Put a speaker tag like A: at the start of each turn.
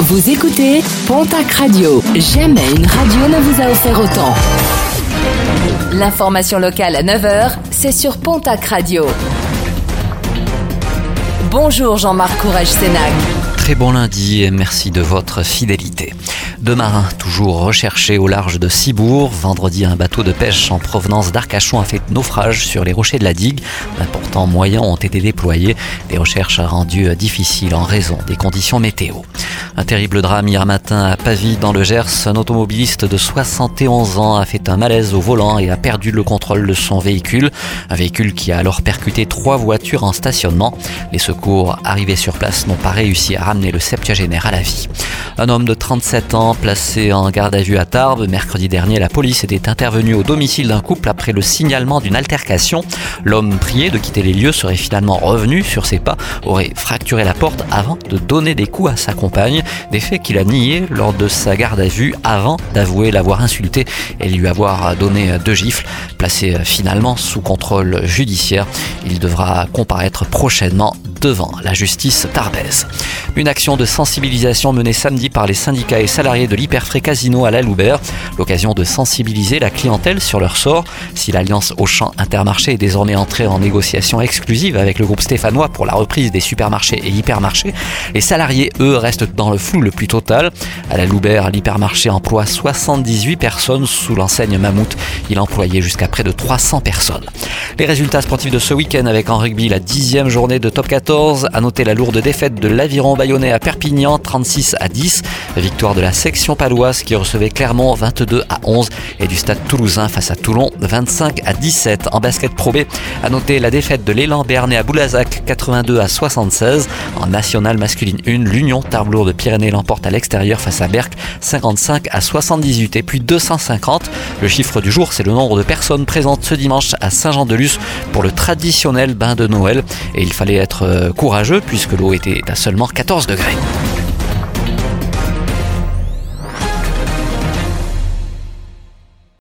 A: Vous écoutez Pontac Radio. Jamais une radio ne vous a offert autant. L'information locale à 9h, c'est sur Pontac Radio. Bonjour Jean-Marc Courage Sénac.
B: Très bon lundi et merci de votre fidélité. Deux marins toujours recherchés au large de Cibourg. Vendredi, un bateau de pêche en provenance d'Arcachon a fait naufrage sur les rochers de la digue. D'importants moyens ont été déployés. Des recherches rendues difficiles en raison des conditions météo. Un terrible drame hier matin à Pavie dans le Gers. Un automobiliste de 71 ans a fait un malaise au volant et a perdu le contrôle de son véhicule. Un véhicule qui a alors percuté trois voitures en stationnement. Les secours arrivés sur place n'ont pas réussi à ramener le septuagénaire à la vie. Un homme de 37 ans placé en garde à vue à Tarbes. Mercredi dernier, la police était intervenue au domicile d'un couple après le signalement d'une altercation. L'homme prié de quitter les lieux serait finalement revenu sur ses pas, aurait fracturé la porte avant de donner des coups à sa compagne. Des faits qu'il a niés lors de sa garde à vue avant d'avouer l'avoir insulté et lui avoir donné deux gifles. Placé finalement sous contrôle judiciaire, il devra comparaître prochainement devant la justice tarbaise. Une action de sensibilisation menée samedi par les syndicats et salariés de l'Hyperfré Casino à la Loubert. L'occasion de sensibiliser la clientèle sur leur sort. Si l'alliance Auchan Intermarché est désormais entrée en négociation exclusive avec le groupe stéphanois pour la reprise des supermarchés et hypermarchés, les salariés, eux, restent dans le flou le plus total. À la Loubert, l'hypermarché emploie 78 personnes sous l'enseigne Mammouth. Il employait jusqu'à près de 300 personnes. Les résultats sportifs de ce week-end avec en rugby la dixième journée de top 14. À noter la lourde défaite de l'Aviron Bayonnais à Perpignan, 36 à 10. Victoire de la section paloise qui recevait Clermont 22 à 11 et du stade toulousain face à Toulon 25 à 17. En basket Pro B, à noter la défaite de l'élan Bernay à Boulazac 82 à 76. En nationale masculine 1, l'Union Tarblour de Pyrénées l'emporte à l'extérieur face à Berck 55 à 78 et puis 250. Le chiffre du jour, c'est le nombre de personnes présentes ce dimanche à Saint-Jean-de-Luz pour le traditionnel bain de Noël et il fallait être euh, courageux puisque l'eau était à seulement 14 degrés.